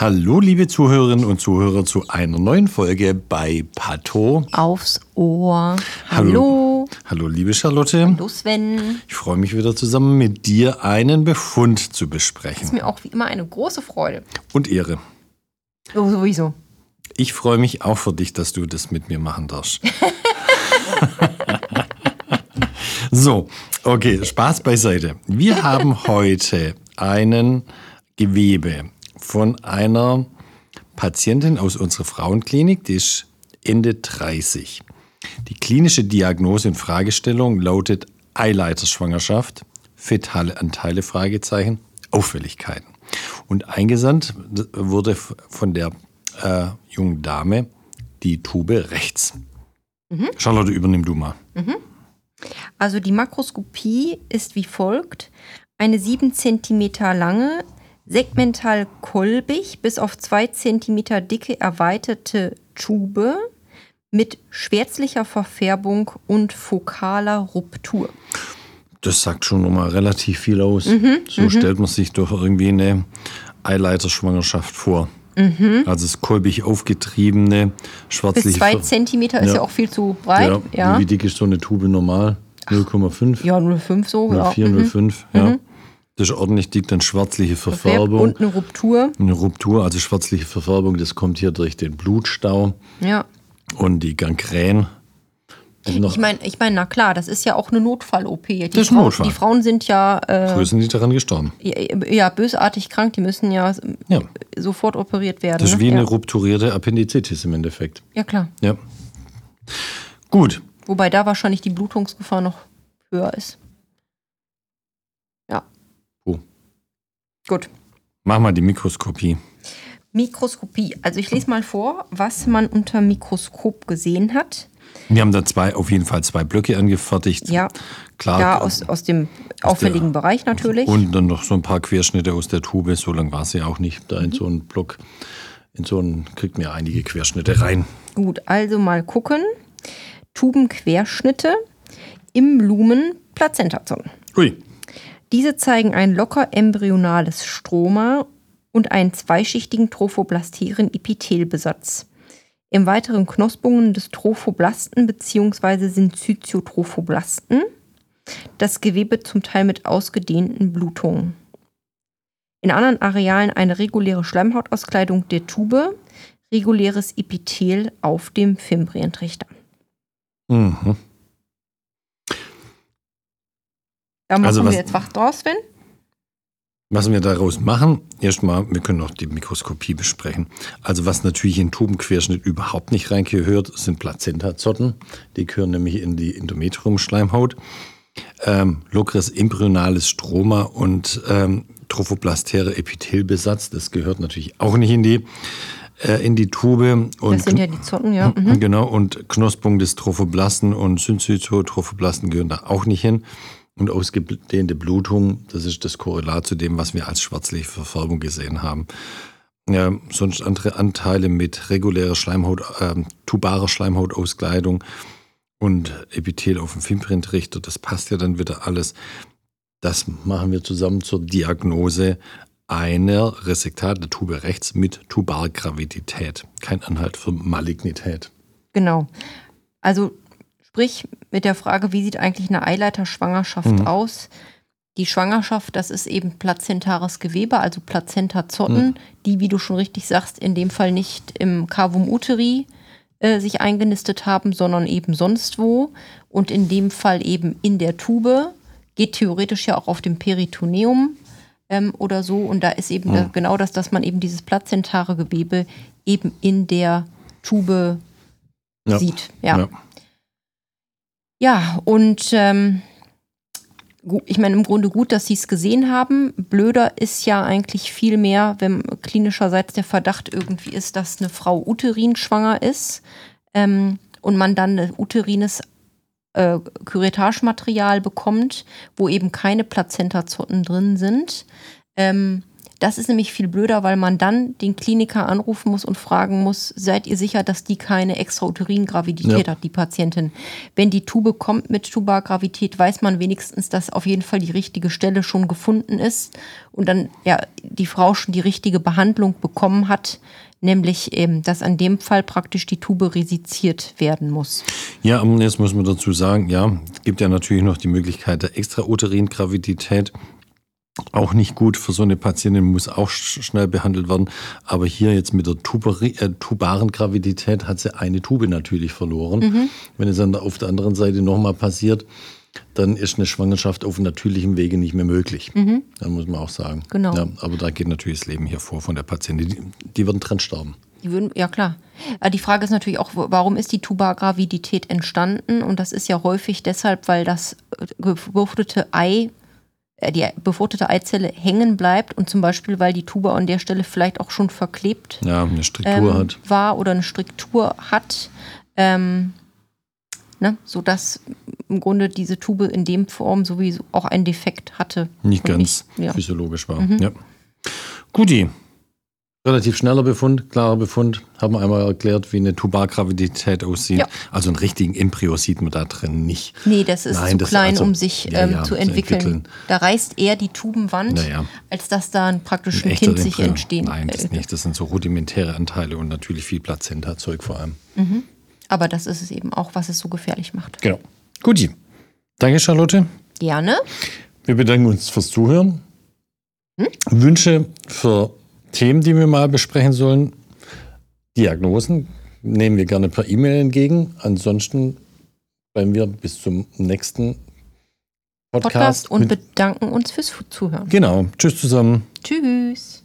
Hallo, liebe Zuhörerinnen und Zuhörer, zu einer neuen Folge bei Patho. Aufs Ohr. Hallo. Hallo, liebe Charlotte. Hallo, Sven. Ich freue mich wieder zusammen mit dir einen Befund zu besprechen. Das ist mir auch wie immer eine große Freude. Und Ehre. Oh, sowieso. Ich freue mich auch für dich, dass du das mit mir machen darfst. so, okay, Spaß beiseite. Wir haben heute einen Gewebe von einer Patientin aus unserer Frauenklinik, die ist Ende 30. Die klinische Diagnose und Fragestellung lautet Eileiterschwangerschaft, fetale Anteile, Fragezeichen, Auffälligkeiten. Und eingesandt wurde von der äh, jungen Dame die Tube rechts. Mhm. Charlotte, übernimm du mal. Mhm. Also die Makroskopie ist wie folgt. Eine 7 cm lange, segmental kolbig bis auf 2 cm dicke erweiterte Tube mit schwärzlicher Verfärbung und fokaler Ruptur. Das sagt schon nochmal relativ viel aus. Mhm, so mhm. stellt man sich doch irgendwie eine Eileiterschwangerschaft vor. Mhm. Also das kolbig aufgetriebene, schwarzliche... Bis zwei Zentimeter ist ja. ja auch viel zu breit. Ja. ja. Wie dick ist so eine Tube normal? 0,5? Ja, 0,5 so. 0,4, ja. 0,5, ja. Mhm. Das ist ordentlich dick, dann schwarzliche Verfärbung. Und eine Ruptur. Eine Ruptur, also schwarzliche Verfärbung, das kommt hier durch den Blutstau. Ja. Und die Gangrän. Ich meine, ich mein, na klar, das ist ja auch eine Notfall-OP. Die, das ist ein Notfall. die Frauen sind ja. Äh, Früher sind die daran gestorben. Ja, ja, bösartig krank, die müssen ja, ja, sofort operiert werden. Das ist ne? wie eine rupturierte Appendizitis im Endeffekt. Ja, klar. Ja. Gut. Wobei da wahrscheinlich die Blutungsgefahr noch höher ist. Ja. Oh. Gut. Mach mal die Mikroskopie. Mikroskopie. Also ich lese mal vor, was man unter Mikroskop gesehen hat. Wir haben da zwei, auf jeden Fall zwei Blöcke angefertigt. Ja, klar. Ja, aus, aus dem aus auffälligen der, Bereich natürlich. Und dann noch so ein paar Querschnitte aus der Tube. So lang war sie auch nicht. Da in mhm. so einen Block, in so einen, kriegt mir einige Querschnitte rein. Gut, also mal gucken. Tubenquerschnitte im Lumen Plazentazon. Ui. Diese zeigen ein locker embryonales Stroma und einen zweischichtigen trophoblastären Epithelbesatz. Im weiteren Knospungen des Trophoblasten bzw. Syncytiotrophoblasten. Das Gewebe zum Teil mit ausgedehnten Blutungen. In anderen Arealen eine reguläre Schleimhautauskleidung der Tube, reguläres Epithel auf dem Fimbrientrichter. Mhm. Da machen also was, wir jetzt wach draus, Sven. Was wir daraus machen, erstmal, wir können noch die Mikroskopie besprechen. Also was natürlich in Tubenquerschnitt überhaupt nicht reingehört, sind Plazentazotten. Die gehören nämlich in die Endometriumschleimhaut. Ähm, lockeres embryonales Stroma und ähm, trophoblastäre Epithelbesatz, das gehört natürlich auch nicht in die äh, in die Tube. Und das sind ja die Zotten, ja. Mhm. Genau, und Knospung des Trophoblasten und Syncytotrophablasten gehören da auch nicht hin. Und ausgedehnte Blutung, das ist das Korrelat zu dem, was wir als schwarzliche Verfärbung gesehen haben. Ja, sonst andere Anteile mit regulärer Schleimhaut, äh, tubarer Schleimhautauskleidung und Epithel auf dem Fimbrintrichter, das passt ja dann wieder alles. Das machen wir zusammen zur Diagnose einer Resektat der Tube rechts mit Tubargravidität. Kein Anhalt für Malignität. Genau. Also Sprich, mit der Frage, wie sieht eigentlich eine Eileiterschwangerschaft mhm. aus? Die Schwangerschaft, das ist eben plazentares Gewebe, also Plazentazotten, mhm. die, wie du schon richtig sagst, in dem Fall nicht im Cavum uteri äh, sich eingenistet haben, sondern eben sonst wo. Und in dem Fall eben in der Tube, geht theoretisch ja auch auf dem Peritoneum ähm, oder so. Und da ist eben mhm. genau das, dass man eben dieses plazentare Gewebe eben in der Tube ja. sieht. ja. ja. Ja, und ähm, ich meine, im Grunde gut, dass sie es gesehen haben. Blöder ist ja eigentlich viel mehr, wenn klinischerseits der Verdacht irgendwie ist, dass eine Frau uterin schwanger ist ähm, und man dann ein uterines äh, Curettage-Material bekommt, wo eben keine Plazentazotten drin sind. Ähm, das ist nämlich viel blöder, weil man dann den Kliniker anrufen muss und fragen muss, seid ihr sicher, dass die keine Extrauterin-Gravidität ja. hat, die Patientin? Wenn die Tube kommt mit Tubergravität, weiß man wenigstens, dass auf jeden Fall die richtige Stelle schon gefunden ist und dann ja die Frau schon die richtige Behandlung bekommen hat, nämlich eben, dass an dem Fall praktisch die Tube resiziert werden muss. Ja, jetzt muss man dazu sagen, ja, es gibt ja natürlich noch die Möglichkeit der Extrauterin-Gravidität. Auch nicht gut für so eine Patientin, muss auch schnell behandelt werden. Aber hier jetzt mit der Tubari, äh, tubaren Gravidität hat sie eine Tube natürlich verloren. Mhm. Wenn es dann auf der anderen Seite nochmal passiert, dann ist eine Schwangerschaft auf natürlichem Wege nicht mehr möglich. Mhm. Dann muss man auch sagen. Genau. Ja, aber da geht natürlich das Leben hier vor von der Patientin. Die, die würden dran sterben. Die würden, ja klar. Die Frage ist natürlich auch, warum ist die Tubergravidität entstanden? Und das ist ja häufig deshalb, weil das befruchtete Ei äh, die befruchtete Eizelle hängen bleibt und zum Beispiel, weil die Tuba an der Stelle vielleicht auch schon verklebt ja, eine Struktur ähm, hat. war oder eine Struktur hat, ähm, ne, sodass im Grunde diese Tube in dem Form sowieso auch einen Defekt hatte. Nicht ganz nicht, ja. physiologisch war. Mhm. Ja. Guti, Relativ schneller Befund, klarer Befund. Haben wir einmal erklärt, wie eine Tubargravidität aussieht. Ja. Also einen richtigen Embryo sieht man da drin nicht. Nee, das ist Nein, zu das klein, also, um sich ja, ähm, ja, zu, entwickeln. zu, entwickeln. Da reißt eher die Tubenwand, als dass da ein praktisch ein, ein Kind sich entstehen. Nein, das äh, nicht. Das sind so rudimentäre Anteile und natürlich viel Plazenta-Zeug vor allem. Mhm. Aber das ist es eben auch, was es so gefährlich macht. Genau. Guti. Danke, Charlotte. Gerne. Wir bedanken uns fürs Zuhören. Hm? Wünsche für Themen, die wir mal besprechen sollen. Diagnosen nehmen wir gerne per E-Mail entgegen. Ansonsten bleiben wir bis zum nächsten Podcast. Podcast und bedanken uns fürs Zuhören. Genau. Tschüss zusammen. Tschüss.